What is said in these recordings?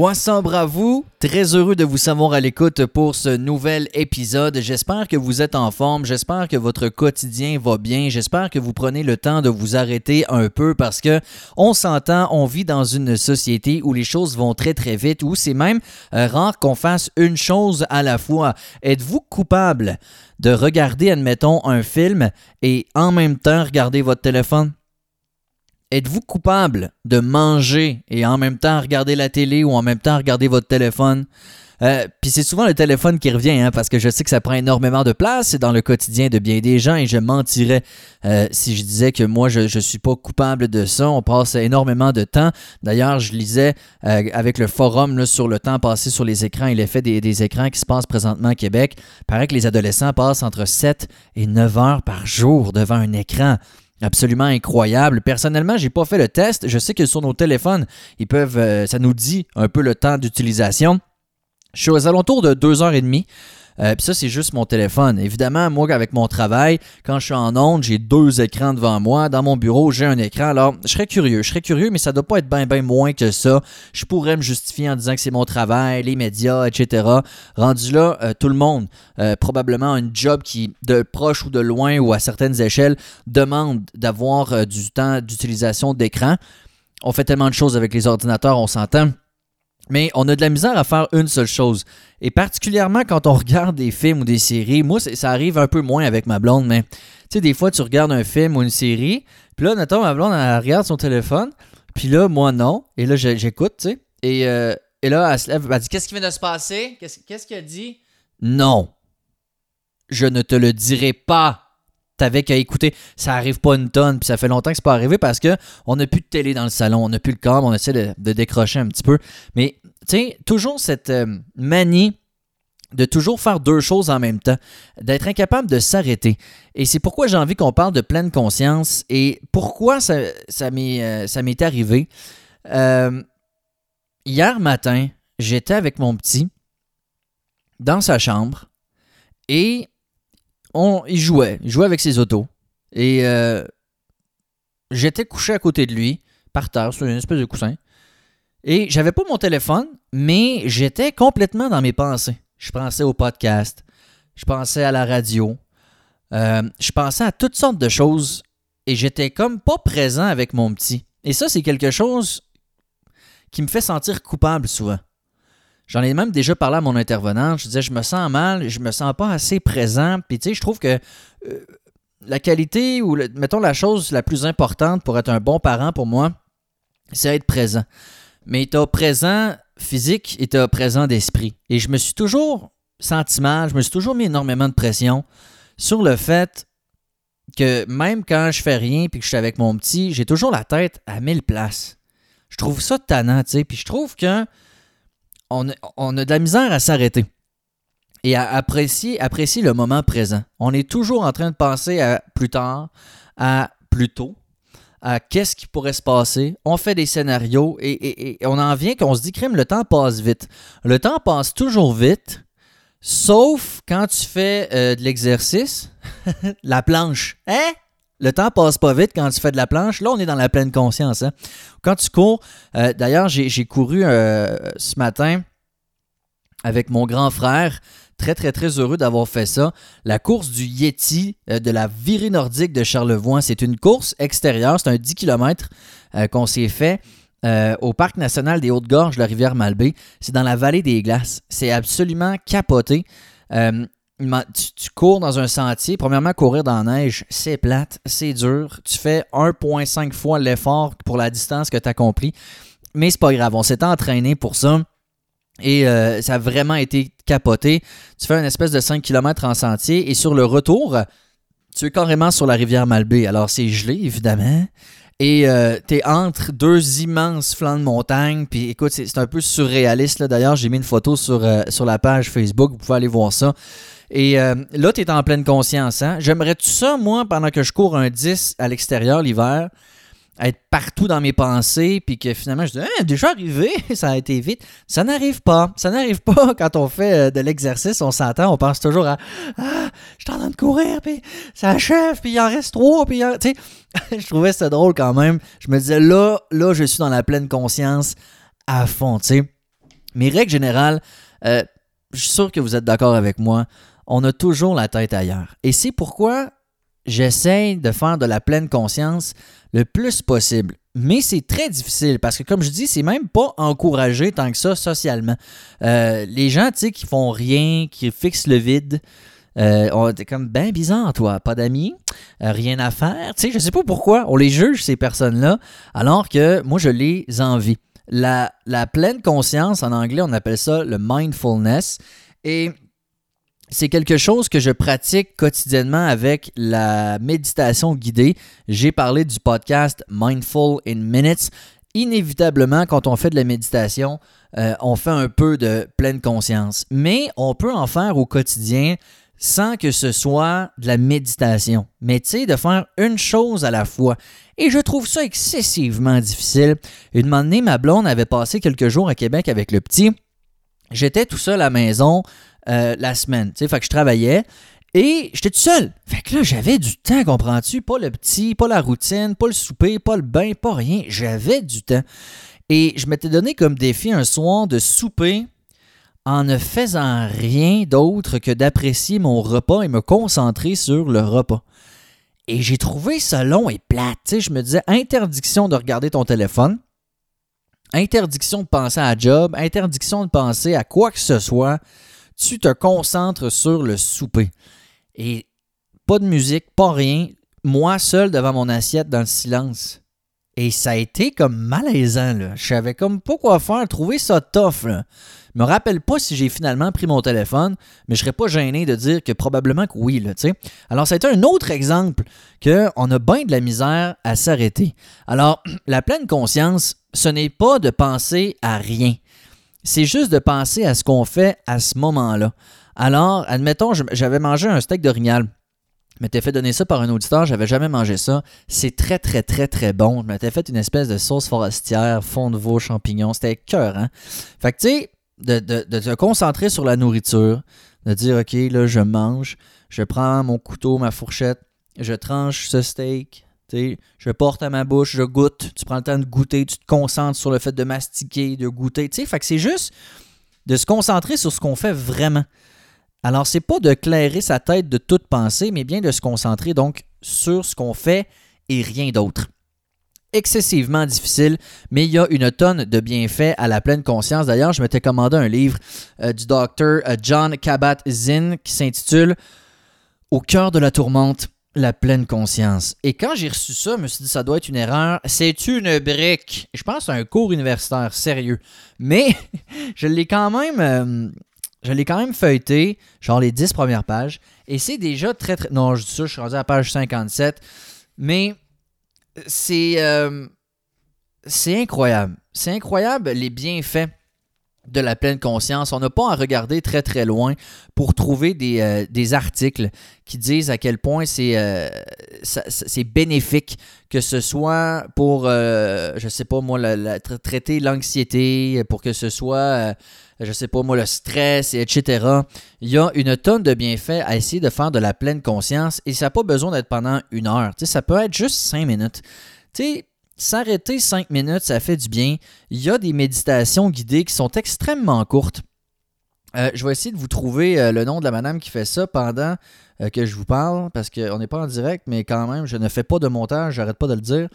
Up, vous? Très heureux de vous savoir à l'écoute pour ce nouvel épisode. J'espère que vous êtes en forme, j'espère que votre quotidien va bien, j'espère que vous prenez le temps de vous arrêter un peu parce que on s'entend, on vit dans une société où les choses vont très très vite, où c'est même euh, rare qu'on fasse une chose à la fois. Êtes-vous coupable de regarder, admettons, un film et en même temps regarder votre téléphone? Êtes-vous coupable de manger et en même temps regarder la télé ou en même temps regarder votre téléphone? Euh, Puis c'est souvent le téléphone qui revient, hein, parce que je sais que ça prend énormément de place dans le quotidien de bien des gens et je mentirais euh, si je disais que moi je ne suis pas coupable de ça. On passe énormément de temps. D'ailleurs, je lisais euh, avec le forum sur le temps passé sur les écrans et l'effet des, des écrans qui se passent présentement à Québec. Il paraît que les adolescents passent entre 7 et 9 heures par jour devant un écran absolument incroyable. Personnellement, j'ai pas fait le test. Je sais que sur nos téléphones, ils peuvent, euh, ça nous dit un peu le temps d'utilisation. Je suis aux alentours de deux heures et demie. Euh, ça, c'est juste mon téléphone. Évidemment, moi, avec mon travail, quand je suis en onde, j'ai deux écrans devant moi. Dans mon bureau, j'ai un écran. Alors, je serais curieux. Je serais curieux, mais ça doit pas être bien, bien moins que ça. Je pourrais me justifier en disant que c'est mon travail, les médias, etc. Rendu là, euh, tout le monde, euh, probablement un job qui, de proche ou de loin ou à certaines échelles, demande d'avoir du temps d'utilisation d'écran. On fait tellement de choses avec les ordinateurs, on s'entend. Mais on a de la misère à faire une seule chose. Et particulièrement quand on regarde des films ou des séries, moi, ça arrive un peu moins avec ma blonde, mais tu sais, des fois, tu regardes un film ou une série, puis là, notamment, ma blonde, elle regarde son téléphone, puis là, moi, non. Et là, j'écoute, tu sais. Et, euh, et là, elle se lève, elle dit Qu'est-ce qui vient de se passer? Qu'est-ce qu'elle dit? Non. Je ne te le dirai pas t'avais qu'à écouter. Ça arrive pas une tonne, puis ça fait longtemps que c'est pas arrivé parce que on n'a plus de télé dans le salon, on n'a plus le câble, on essaie de, décrocher un petit peu. Mais tu sais, toujours cette euh, manie de toujours faire deux choses en même temps, d'être incapable de s'arrêter. Et c'est pourquoi j'ai envie qu'on parle de pleine conscience et pourquoi ça, ça m'est euh, arrivé. Euh, hier matin, j'étais avec mon petit dans sa chambre et il jouait, il jouait avec ses autos. Et euh, j'étais couché à côté de lui, par terre, sur une espèce de coussin. Et j'avais pas mon téléphone, mais j'étais complètement dans mes pensées. Je pensais au podcast, je pensais à la radio, euh, je pensais à toutes sortes de choses et j'étais comme pas présent avec mon petit. Et ça, c'est quelque chose qui me fait sentir coupable souvent. J'en ai même déjà parlé à mon intervenant. Je disais, je me sens mal, je me sens pas assez présent. Puis, tu sais, je trouve que euh, la qualité ou, mettons, la chose la plus importante pour être un bon parent pour moi, c'est être présent. Mais tu présent physique et tu présent d'esprit. Et je me suis toujours senti mal, je me suis toujours mis énormément de pression sur le fait que même quand je fais rien puis que je suis avec mon petit, j'ai toujours la tête à mille places. Je trouve ça tannant, tu sais. Puis je trouve que on, a de la misère à s'arrêter et à apprécier, apprécier le moment présent. On est toujours en train de penser à plus tard, à plus tôt, à qu'est-ce qui pourrait se passer. On fait des scénarios et, on en vient qu'on se dit, crime, le temps passe vite. Le temps passe toujours vite, sauf quand tu fais euh, de l'exercice, la planche. Hein? Le temps passe pas vite quand tu fais de la planche. Là, on est dans la pleine conscience. Hein. Quand tu cours, euh, d'ailleurs, j'ai couru euh, ce matin avec mon grand frère. Très, très, très heureux d'avoir fait ça. La course du Yeti euh, de la virée nordique de Charlevoix. C'est une course extérieure. C'est un 10 km qu'on s'est fait. au parc national des Hautes-Gorges la rivière Malbaie. C'est dans la vallée des glaces. C'est absolument capoté tu, cours dans un sentier. Premièrement, courir dans la neige, c'est plate, c'est dur. Tu fais 1,5 fois l'effort pour la distance que tu as accompli. Mais c'est pas grave, on s'est entraîné pour ça. Et euh, ça a vraiment été capoté. Tu fais une espèce de 5 km en sentier et sur le retour, tu es carrément sur la rivière Malbaie. Alors c'est gelé, évidemment. Et euh, tu es entre deux immenses flancs de montagne. Puis écoute, c'est un peu surréaliste. D'ailleurs, j'ai mis une photo sur, euh, sur la page Facebook. Vous pouvez aller voir ça. Et euh, là, tu es en pleine conscience. Hein? J'aimerais tout ça, moi, pendant que je cours un 10 à l'extérieur l'hiver, être partout dans mes pensées, puis que finalement, je dis, ah, déjà arrivé, ça a été vite. Ça n'arrive pas. Ça n'arrive pas quand on fait euh, de l'exercice, on s'entend, on pense toujours à, ah, je suis en train de courir, puis ça achève, puis il en reste trois, puis tu sais, je trouvais ça drôle quand même. Je me disais, là, là, je suis dans la pleine conscience à fond, tu sais. Mais règle générale, euh, je suis sûr que vous êtes d'accord avec moi, on a toujours la tête ailleurs. Et c'est pourquoi j'essaie de faire de la pleine conscience le plus possible. Mais c'est très difficile parce que, comme je dis, c'est même pas encouragé tant que ça socialement. Euh, les gens, tu sais, qui font rien, qui fixent le vide, euh, on était comme ben bizarre, toi, pas d'amis, euh, rien à faire. Tu sais, je sais pas pourquoi on les juge, ces personnes-là, alors que moi, je les envie. La pleine conscience, en anglais, on appelle ça le mindfulness. Et c'est quelque chose que je pratique quotidiennement avec la méditation guidée. J'ai parlé du podcast Mindful in Minutes. Inévitablement, quand on fait de la méditation, euh, on fait un peu de pleine conscience. Mais on peut en faire au quotidien sans que ce soit de la méditation. Mais tu sais, de faire une chose à la fois. Et je trouve ça excessivement difficile. Une année, ma blonde avait passé quelques jours à Québec avec le petit. J'étais tout seul à la maison euh, la semaine. Tu sais, fait que je travaillais. Et j'étais tout seul. Fait que là, j'avais du temps, comprends-tu? Pas le petit, pas la routine, pas le souper, pas le bain, pas rien. J'avais du temps. Et je m'étais donné comme défi un soir de souper en ne faisant rien d'autre que d'apprécier mon repas et me concentrer sur le repas. Et j'ai trouvé ça long et plate. sais, je me disais interdiction de regarder ton téléphone, interdiction de penser à job, interdiction de penser à quoi que ce soit tu te concentres sur le souper. Et pas de musique, pas rien. Moi seul devant mon assiette dans le silence. Et ça a été comme malaisant. Là. Je savais comme pas quoi faire, trouver ça tough. Là. Je me rappelle pas si j'ai finalement pris mon téléphone, mais je serais pas gêné de dire que probablement que oui. Là, Alors, ça a été un autre exemple qu'on a bien de la misère à s'arrêter. Alors, la pleine conscience, ce n'est pas de penser à rien c'est juste de penser à ce qu'on fait à ce moment-là. Alors, admettons, j'avais mangé un steak d'orignal. Je m'étais fait donner ça par un auditeur, j'avais jamais mangé ça. C'est très, très, très, très bon. Je m'étais fait une espèce de sauce forestière, fond de veau, champignons. C'était cœur, hein? Fait que, tu sais, de, de, de, te concentrer sur la nourriture, de dire, OK, là, je mange, je prends mon couteau, ma fourchette, je tranche ce steak, je porte à ma bouche, je goûte, tu prends le temps de goûter, tu te concentres sur le fait de mastiquer, de goûter. Fait que c'est juste de se concentrer sur ce qu'on fait vraiment. Alors, c'est pas de clairer sa tête de toute pensée, mais bien de se concentrer donc sur ce qu'on fait et rien d'autre. Excessivement difficile, mais il y a une tonne de bienfaits à la pleine conscience. D'ailleurs, je m'étais commandé un livre euh, du docteur euh, John Kabat-Zinn qui s'intitule Au cœur de la tourmente la pleine conscience. Et quand j'ai reçu ça, je me suis dit, ça doit être une erreur. C'est une brique. Je pense à un cours universitaire, sérieux. Mais je l'ai quand même. Euh, je l'ai quand feuilleté, genre les 10 premières pages. Et c'est déjà très, très. Non, je dis ça, je suis rendu à page 57. Mais. Euh, c'est incroyable. C'est incroyable les bienfaits de la pleine conscience. On n'a pas à regarder très très loin pour trouver des, euh, articles qui disent à quel point c'est euh, bénéfique, que ce soit pour, euh, je sais pas moi, traiter l'anxiété, pour que ce soit, je sais pas moi, le stress, etc. Il y a une tonne de bienfaits à essayer de faire de la pleine conscience et ça n'a pas besoin d'être pendant une heure. ça peut être juste cinq minutes. Tu sais, S'arrêter cinq minutes, ça fait du bien. Il y a des méditations guidées qui sont extrêmement courtes. Euh, je vais essayer de vous trouver euh, le nom de la madame qui fait ça pendant euh, que je vous parle, parce qu'on n'est pas en direct, mais quand même, je ne fais pas de montage, j'arrête pas de le dire.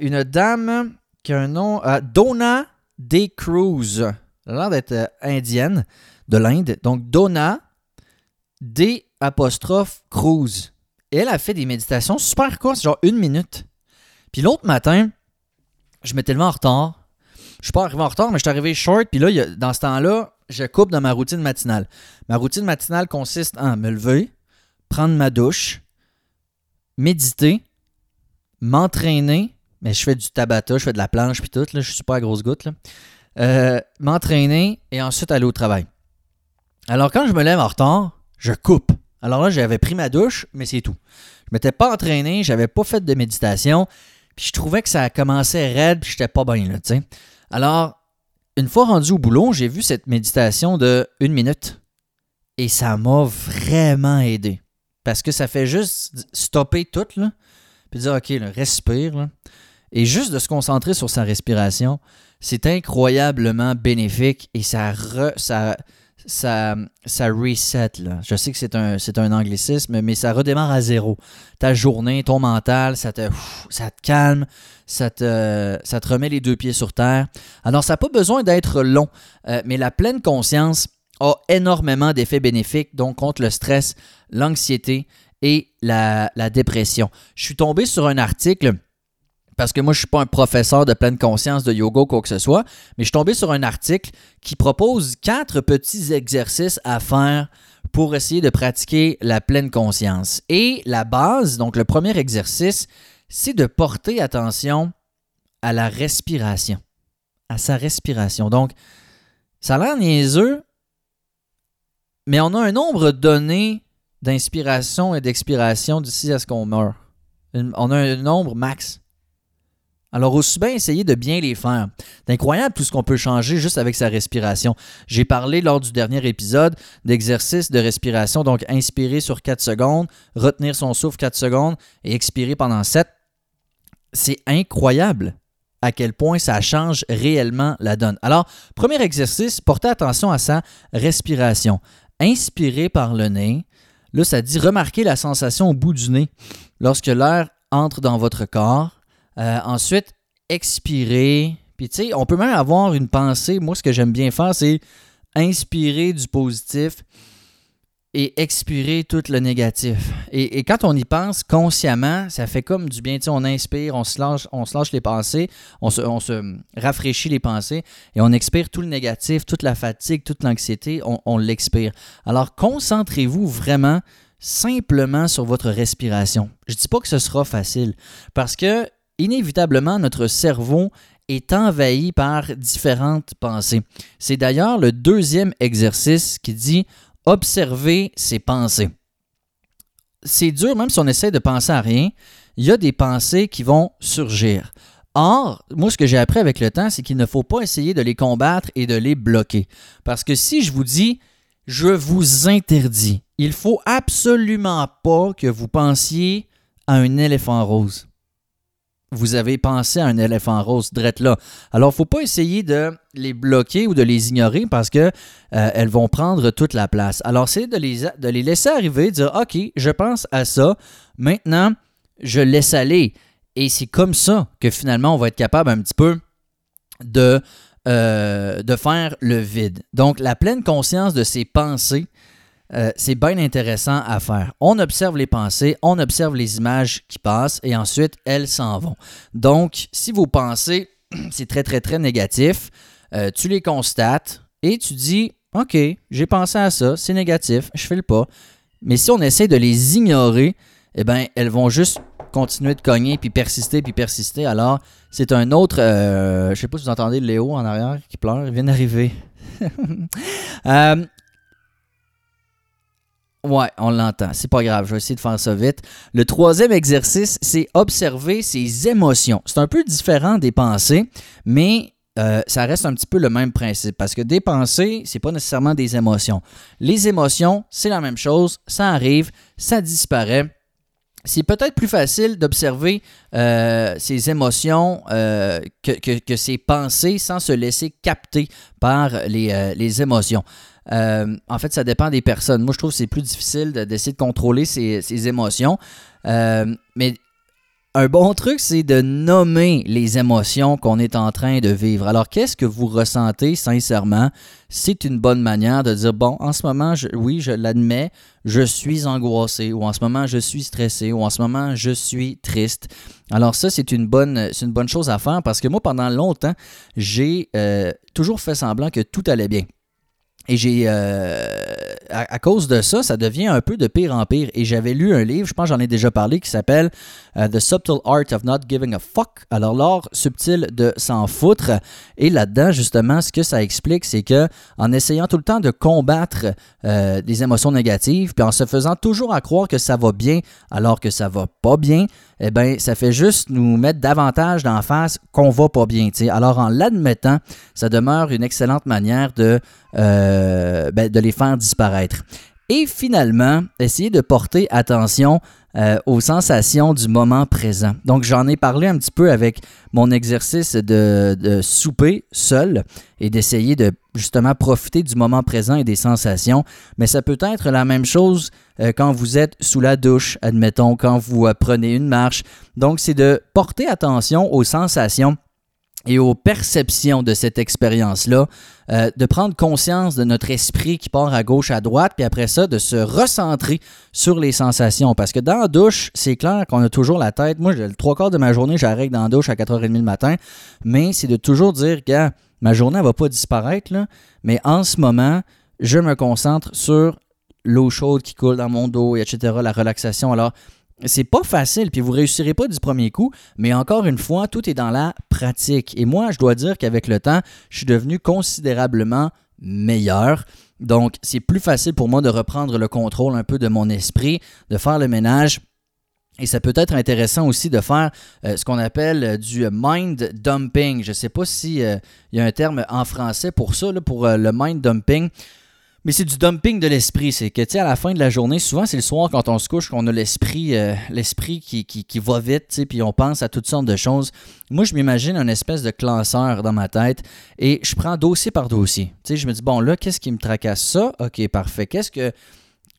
une dame qui a un nom, Donna D. Cruz. Elle a l'air d'être indienne de l'Inde. Donc, Donna D. Cruz. Elle a fait des méditations super courtes, genre une minute. Puis l'autre matin, je m'étais levé en retard. Je suis pas arrivé en retard, mais je suis arrivé short. Puis là, dans ce temps-là, je coupe dans ma routine matinale. Ma routine matinale consiste en me lever, prendre ma douche, méditer, m'entraîner. Mais je fais du tabata, je fais de la planche, puis tout. Là, je suis pas à grosse goutte. Euh, m'entraîner et ensuite aller au travail. Alors, quand je me lève en retard, je coupe. Alors là, j'avais pris ma douche, mais c'est tout. Je m'étais pas entraîné, j'avais pas fait de méditation. Puis je trouvais que ça commençait raide, puis j'étais pas bien là, tu sais. Alors, une fois rendu au boulot, j'ai vu cette méditation de une minute. Et ça m'a vraiment aidé. Parce que ça fait juste stopper tout, là. Puis dire, OK, respire, là. Et juste de se concentrer sur sa respiration, c'est incroyablement bénéfique et ça, ça, reset. Là. Je sais que c'est un, anglicisme, mais ça redémarre à zéro. Ta journée, ton mental, ça te, ça te calme, ça te, ça te remet les deux pieds sur terre. Alors, ça n'a pas besoin d'être long, euh, mais la pleine conscience a énormément d'effets bénéfiques, donc contre le stress, l'anxiété et la, la dépression. Je suis tombé sur un article parce que moi, je ne suis pas un professeur de pleine conscience de yoga ou quoi que ce soit, mais je suis tombé sur un article qui propose quatre petits exercices à faire pour essayer de pratiquer la pleine conscience. Et la base, donc le premier exercice, c'est de porter attention à la respiration, à sa respiration. Donc, ça a l'air niaiseux, mais on a un nombre donné d'inspiration et d'expiration d'ici à ce qu'on meurt. On a un nombre max. Alors, aussi bien essayer de bien les faire. C'est incroyable tout ce qu'on peut changer juste avec sa respiration. J'ai parlé lors du dernier épisode d'exercice de respiration, donc inspirer sur 4 secondes, retenir son souffle 4 secondes et expirer pendant 7. C'est incroyable à quel point ça change réellement la donne. Alors, premier exercice, portez attention à sa respiration. Inspirez par le nez. Là, ça dit remarquer la sensation au bout du nez lorsque l'air entre dans votre corps. Euh, ensuite, expirer. Puis tu sais, on peut même avoir une pensée. Moi, ce que j'aime bien faire, c'est inspirer du positif et expirer tout le négatif. Et, quand on y pense consciemment, ça fait comme du bien. Tu sais, on inspire, on se lâche, on se lâche les pensées, on se, on se, rafraîchit les pensées et on expire tout le négatif, toute la fatigue, toute l'anxiété, on, on l'expire. Alors, concentrez-vous vraiment simplement sur votre respiration. Je ne dis pas que ce sera facile parce que inévitablement, notre cerveau est envahi par différentes pensées. C'est d'ailleurs le deuxième exercice qui dit observer ses pensées. C'est dur, même si on essaie de penser à rien, il y a des pensées qui vont surgir. Or, moi, ce que j'ai appris avec le temps, c'est qu'il ne faut pas essayer de les combattre et de les bloquer. Parce que si je vous dis, je vous interdis, il faut absolument pas que vous pensiez à un éléphant rose vous avez pensé à un éléphant rose, drette là. Alors, faut pas essayer de les bloquer ou de les ignorer parce que euh, elles vont prendre toute la place. Alors, c'est de les, de les laisser arriver, dire OK, je pense à ça. Maintenant, je laisse aller. Et c'est comme ça que finalement, on va être capable un petit peu de, euh, de faire le vide. Donc, la pleine conscience de ses pensées, euh, c'est bien intéressant à faire. On observe les pensées, on observe les images qui passent et ensuite elles s'en vont. Donc, si vos pensées, c'est très très très négatif, euh, tu les constates et tu dis, OK, j'ai pensé à ça, c'est négatif, je fais le pas. Mais si on essaie de les ignorer, eh bien, elles vont juste continuer de cogner, puis persister, puis persister. Alors, c'est un autre... Euh, je sais pas si vous entendez Léo en arrière qui pleure, il vient d'arriver. Ouais, on l'entend. C'est pas grave. Je vais essayer de faire ça vite. Le troisième exercice, c'est observer ses émotions. C'est un peu différent des pensées, mais euh, ça reste un petit peu le même principe parce que des pensées, c'est pas nécessairement des émotions. Les émotions, c'est la même chose. Ça arrive, ça disparaît. C'est peut-être plus facile d'observer euh, ces émotions euh, que, que, ces pensées sans se laisser capter par les, les émotions. Euh, en fait, ça dépend des personnes. Moi, je trouve que c'est plus difficile d'essayer de, contrôler ses, émotions. Euh, mais un bon truc, c'est de nommer les émotions qu'on est en train de vivre. Alors, qu'est-ce que vous ressentez sincèrement? C'est une bonne manière de dire, bon, en ce moment, oui, je l'admets, je suis angoissé, ou en ce moment, je suis stressé, ou en ce moment, je suis triste. Alors ça, c'est une bonne, une bonne chose à faire parce que moi, pendant longtemps, j'ai euh, toujours fait semblant que tout allait bien. Et j'ai, euh, à, cause de ça, ça devient un peu de pire en pire. Et j'avais lu un livre, je pense j'en ai déjà parlé, qui s'appelle euh, The Subtle Art of Not Giving a Fuck. Alors, l'art subtil de s'en foutre. Et là-dedans, justement, ce que ça explique, c'est que en essayant tout le temps de combattre euh, des émotions négatives, puis en se faisant toujours à croire que ça va bien alors que ça va pas bien, eh bien, ça fait juste nous mettre davantage d'en face qu'on va pas bien. Alors, en l'admettant, ça demeure une excellente manière de, euh, ben, de les faire disparaître. Et finalement, essayer de porter attention euh, aux sensations du moment présent. Donc, j'en ai parlé un petit peu avec mon exercice de, souper seul et d'essayer de justement profiter du moment présent et des sensations. Mais ça peut être la même chose euh, quand vous êtes sous la douche, admettons, quand vous euh, prenez une marche. Donc, c'est de porter attention aux sensations et aux perceptions de cette expérience-là, euh, de prendre conscience de notre esprit qui part à gauche, à droite, puis après ça, de se recentrer sur les sensations. Parce que dans la douche, c'est clair qu'on a toujours la tête. Moi, le trois quarts de ma journée, j'arrête dans la douche à 4h30 le matin, mais c'est de toujours dire, gars, ma journée ne va pas disparaître, là, mais en ce moment, je me concentre sur l'eau chaude qui coule dans mon dos, etc., la relaxation. Alors, c'est pas facile, puis vous réussirez pas du premier coup, mais encore une fois, tout est dans la pratique. Et moi, je dois dire qu'avec le temps, je suis devenu considérablement meilleur. Donc, c'est plus facile pour moi de reprendre le contrôle un peu de mon esprit, de faire le ménage. Et ça peut être intéressant aussi de faire euh, ce qu'on appelle euh, du mind dumping. Je ne sais pas s'il euh, y a un terme en français pour ça, pour le mind dumping. Mais c'est du dumping de l'esprit. C'est que, tu sais, à la fin de la journée, souvent, c'est le soir quand on se couche qu'on a l'esprit euh, l'esprit qui, qui, va vite, tu sais, puis on pense à toutes sortes de choses. Moi, je m'imagine un espèce de classeur dans ma tête et je prends dossier par dossier. Tu sais, je me dis, bon, là, qu'est-ce qui me tracasse ça? OK, parfait. Qu'est-ce que.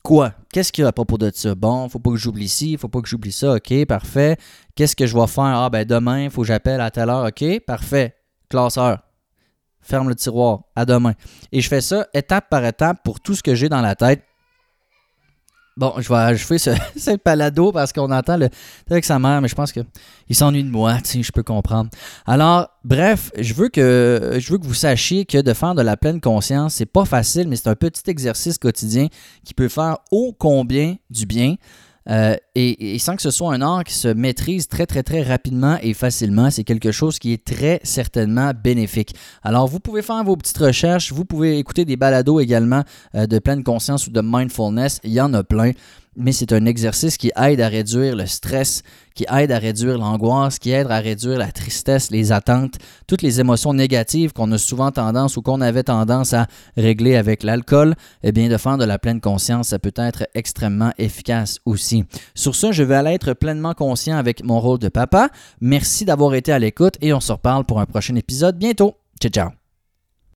Quoi? Qu'est-ce qu'il y a à propos de ça? Bon, faut pas que j'oublie ci, faut pas que j'oublie ça. OK, parfait. Qu'est-ce que je vais faire? Ah, ben demain, faut que j'appelle à telle heure. OK, parfait. Classeur ferme le tiroir, à demain. Et je fais ça étape par étape pour tout ce que j'ai dans la tête. Bon, je vais fais ce, ce palado parce qu'on entend le avec sa mère, mais je pense qu'il s'ennuie de moi, je peux comprendre. Alors, bref, je veux que je veux que vous sachiez que de faire de la pleine conscience, c'est pas facile, mais c'est un petit exercice quotidien qui peut faire ô combien du bien. Euh, et, sans que ce soit un art qui se maîtrise très très très rapidement et facilement, c'est quelque chose qui est très certainement bénéfique. Alors vous pouvez faire vos petites recherches, vous pouvez écouter des balados également euh, de pleine conscience ou de mindfulness, il y en a plein mais c'est un exercice qui aide à réduire le stress, qui aide à réduire l'angoisse, qui aide à réduire la tristesse, les attentes, toutes les émotions négatives qu'on a souvent tendance ou qu'on avait tendance à régler avec l'alcool. Eh bien, de faire de la pleine conscience, ça peut être extrêmement efficace aussi. Sur ce, je vais aller être pleinement conscient avec mon rôle de papa. Merci d'avoir été à l'écoute et on se reparle pour un prochain épisode bientôt. Ciao, ciao.